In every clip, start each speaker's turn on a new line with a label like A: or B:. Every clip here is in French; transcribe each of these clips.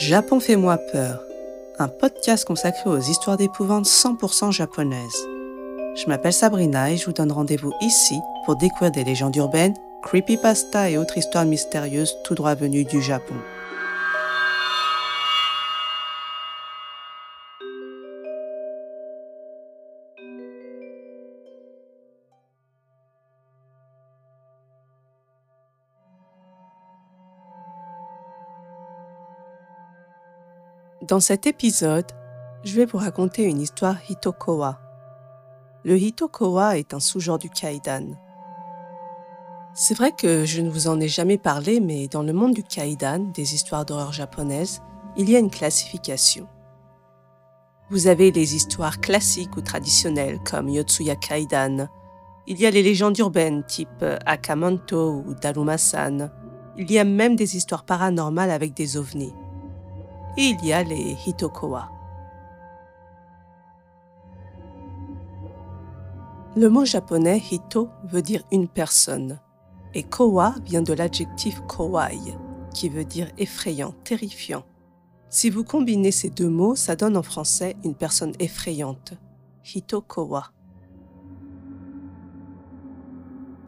A: Japon fait-moi peur, un podcast consacré aux histoires d'épouvante 100% japonaises. Je m'appelle Sabrina et je vous donne rendez-vous ici pour découvrir des légendes urbaines, creepypasta et autres histoires mystérieuses tout droit venues du Japon. Dans cet épisode, je vais vous raconter une histoire Hitokowa. Le Hitokowa est un sous-genre du Kaidan. C'est vrai que je ne vous en ai jamais parlé, mais dans le monde du Kaidan, des histoires d'horreur japonaises, il y a une classification. Vous avez les histoires classiques ou traditionnelles comme Yotsuya Kaidan. Il y a les légendes urbaines type Akamanto ou Darumasan. Il y a même des histoires paranormales avec des ovnis il y a les Hitokowa. Le mot japonais hito veut dire une personne et kowa vient de l'adjectif kowai qui veut dire effrayant, terrifiant. Si vous combinez ces deux mots, ça donne en français une personne effrayante. Hitokowa.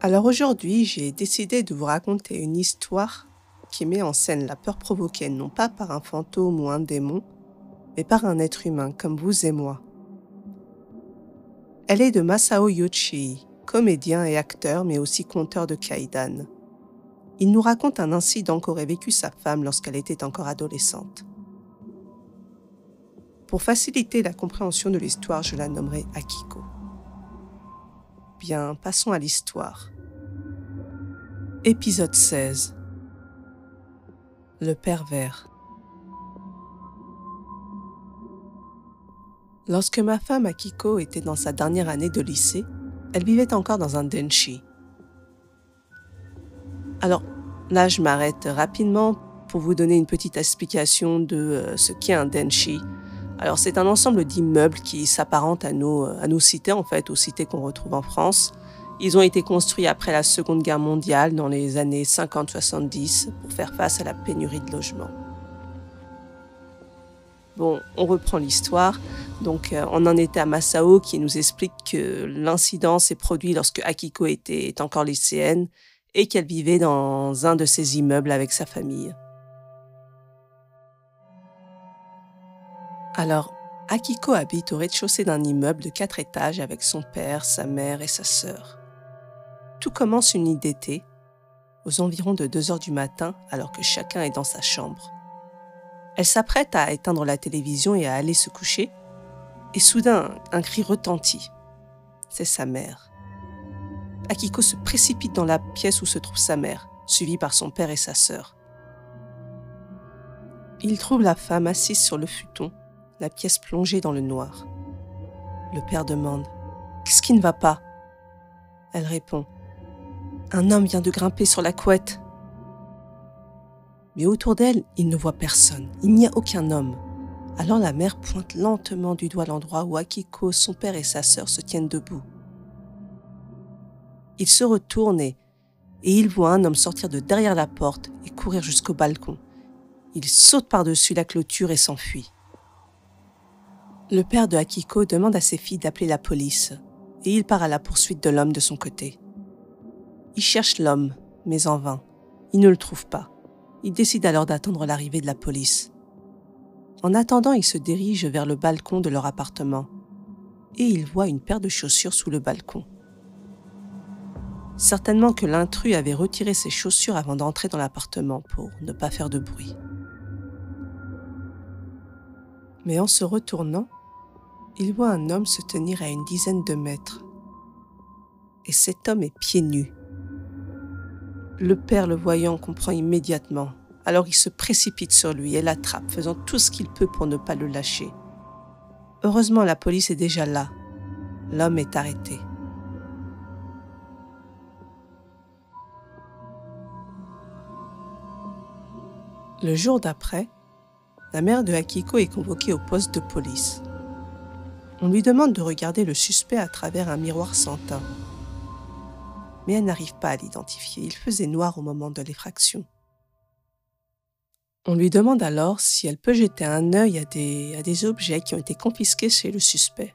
A: Alors aujourd'hui, j'ai décidé de vous raconter une histoire qui met en scène la peur provoquée non pas par un fantôme ou un démon, mais par un être humain comme vous et moi. Elle est de Masao Yoshi, comédien et acteur, mais aussi conteur de Kaidan. Il nous raconte un incident qu'aurait vécu sa femme lorsqu'elle était encore adolescente. Pour faciliter la compréhension de l'histoire, je la nommerai Akiko. Bien, passons à l'histoire. Épisode 16 le pervers. Lorsque ma femme Akiko était dans sa dernière année de lycée, elle vivait encore dans un denshi. Alors là, je m'arrête rapidement pour vous donner une petite explication de euh, ce qu'est un denshi. Alors c'est un ensemble d'immeubles qui s'apparentent à nos, à nos cités en fait, aux cités qu'on retrouve en France. Ils ont été construits après la Seconde Guerre mondiale dans les années 50-70 pour faire face à la pénurie de logements. Bon, on reprend l'histoire. Donc, euh, on en était à Masao qui nous explique que l'incident s'est produit lorsque Akiko était encore lycéenne et qu'elle vivait dans un de ses immeubles avec sa famille. Alors, Akiko habite au rez-de-chaussée d'un immeuble de quatre étages avec son père, sa mère et sa sœur. Tout commence une nuit d'été, aux environs de 2 heures du matin, alors que chacun est dans sa chambre. Elle s'apprête à éteindre la télévision et à aller se coucher, et soudain, un cri retentit. C'est sa mère. Akiko se précipite dans la pièce où se trouve sa mère, suivie par son père et sa sœur. Il trouve la femme assise sur le futon, la pièce plongée dans le noir. Le père demande ⁇ Qu'est-ce qui ne va pas ?⁇ Elle répond un homme vient de grimper sur la couette. Mais autour d'elle, il ne voit personne. Il n'y a aucun homme. Alors la mère pointe lentement du doigt l'endroit où Akiko, son père et sa sœur se tiennent debout. Il se retourne et, et il voit un homme sortir de derrière la porte et courir jusqu'au balcon. Il saute par-dessus la clôture et s'enfuit. Le père de Akiko demande à ses filles d'appeler la police et il part à la poursuite de l'homme de son côté. Il cherche l'homme, mais en vain. Il ne le trouve pas. Il décide alors d'attendre l'arrivée de la police. En attendant, il se dirige vers le balcon de leur appartement et il voit une paire de chaussures sous le balcon. Certainement que l'intrus avait retiré ses chaussures avant d'entrer dans l'appartement pour ne pas faire de bruit. Mais en se retournant, il voit un homme se tenir à une dizaine de mètres. Et cet homme est pieds nus. Le père, le voyant, comprend immédiatement. Alors il se précipite sur lui et l'attrape, faisant tout ce qu'il peut pour ne pas le lâcher. Heureusement, la police est déjà là. L'homme est arrêté. Le jour d'après, la mère de Akiko est convoquée au poste de police. On lui demande de regarder le suspect à travers un miroir sans teint mais elle n'arrive pas à l'identifier. Il faisait noir au moment de l'effraction. On lui demande alors si elle peut jeter un œil à des, à des objets qui ont été confisqués chez le suspect.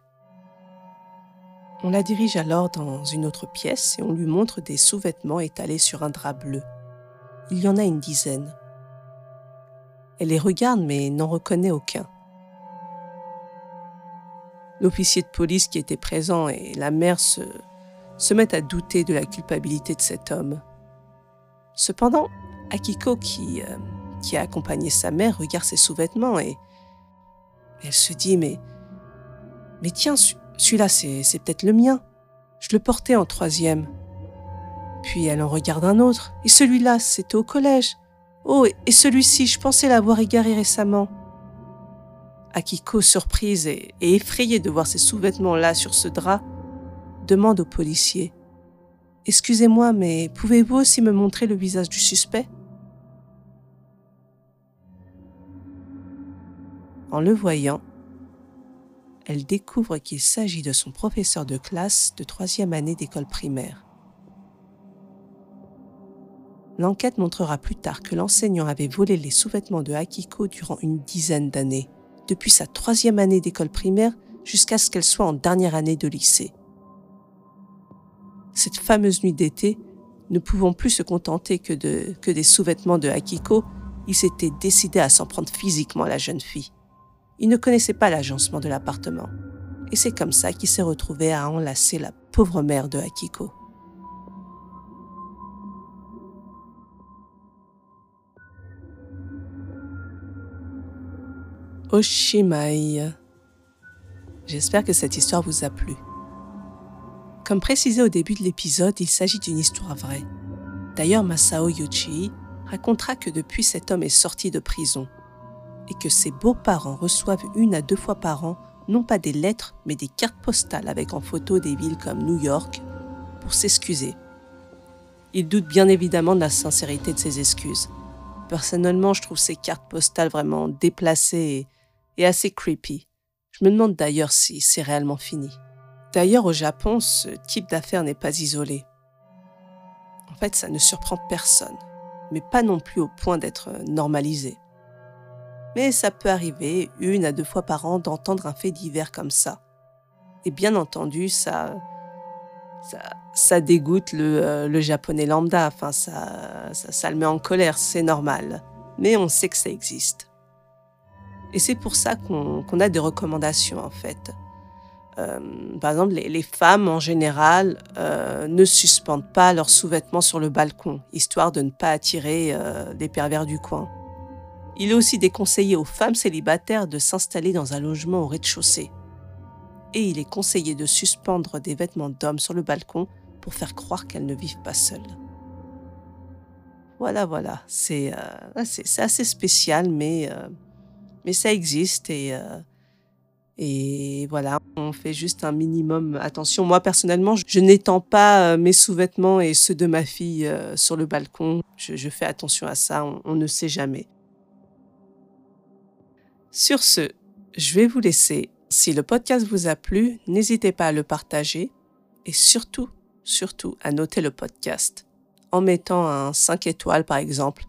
A: On la dirige alors dans une autre pièce et on lui montre des sous-vêtements étalés sur un drap bleu. Il y en a une dizaine. Elle les regarde mais n'en reconnaît aucun. L'officier de police qui était présent et la mère se, se mettent à douter de la culpabilité de cet homme. Cependant, Akiko, qui, euh, qui a accompagné sa mère, regarde ses sous-vêtements et elle se dit Mais, mais tiens, celui-là, c'est, peut-être le mien. Je le portais en troisième. Puis elle en regarde un autre. Et celui-là, c'était au collège. Oh, et celui-ci, je pensais l'avoir égaré récemment. Akiko, surprise et, effrayée de voir ses sous-vêtements là sur ce drap, demande au policier Excusez-moi, mais pouvez-vous aussi me montrer le visage du suspect? En le voyant, elle découvre qu'il s'agit de son professeur de classe de troisième année d'école primaire. L'enquête montrera plus tard que l'enseignant avait volé les sous-vêtements de Akiko durant une dizaine d'années depuis sa troisième année d'école primaire jusqu'à ce qu'elle soit en dernière année de lycée. Cette fameuse nuit d'été, ne pouvant plus se contenter que, de, des sous-vêtements de Akiko, il s'était décidé à s'en prendre physiquement à la jeune fille. Il ne connaissait pas l'agencement de l'appartement. Et c'est comme ça qu'il s'est retrouvé à enlacer la pauvre mère de Akiko. Oshimai. J'espère que cette histoire vous a plu. Comme précisé au début de l'épisode, il s'agit d'une histoire vraie. D'ailleurs, Masao Yuchi racontera que depuis cet homme est sorti de prison et que ses beaux-parents reçoivent une à deux fois par an non pas des lettres mais des cartes postales avec en photo des villes comme New York pour s'excuser. Il doute bien évidemment de la sincérité de ses excuses. Personnellement, je trouve ces cartes postales vraiment déplacées et assez creepy. Je me demande d'ailleurs si c'est réellement fini. D'ailleurs, au Japon, ce type d'affaire n'est pas isolé. En fait, ça ne surprend personne, mais pas non plus au point d'être normalisé. Mais ça peut arriver une à deux fois par an d'entendre un fait divers comme ça. Et bien entendu, ça, ça, dégoûte le, euh, le, japonais lambda, enfin, ça, ça, ça le met en colère, c'est normal. Mais on sait que ça existe. Et c'est pour ça qu'on a des recommandations en fait. Euh, par exemple, les, femmes en général euh, ne suspendent pas leurs sous-vêtements sur le balcon, histoire de ne pas attirer euh, des pervers du coin. Il est aussi déconseillé aux femmes célibataires de s'installer dans un logement au rez-de-chaussée. Et il est conseillé de suspendre des vêtements d'hommes sur le balcon pour faire croire qu'elles ne vivent pas seules. Voilà, voilà, c'est assez spécial, mais mais ça existe et, et voilà, on fait juste un minimum attention. Moi, personnellement, je n'étends pas euh, mes sous-vêtements et ceux de ma fille euh, sur le balcon. Je, fais attention à ça, on, ne sait jamais. Sur ce, je vais vous laisser. Si le podcast vous a plu, n'hésitez pas à le partager et surtout, surtout à noter le podcast en mettant un 5 étoiles par exemple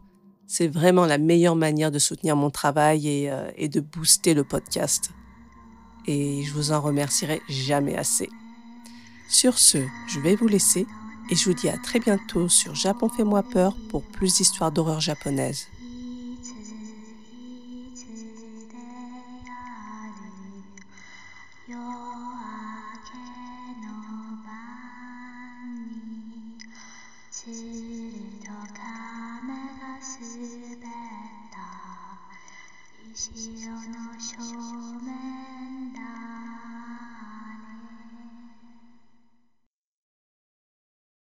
A: c'est vraiment la meilleure manière de soutenir mon travail euh, et, de booster le podcast et je vous en remercierai jamais assez. Sur ce, je vais vous laisser et je vous dis à très bientôt sur Japon Fais-moi peur pour plus d'histoires d'horreur japonaise.「潮の正面」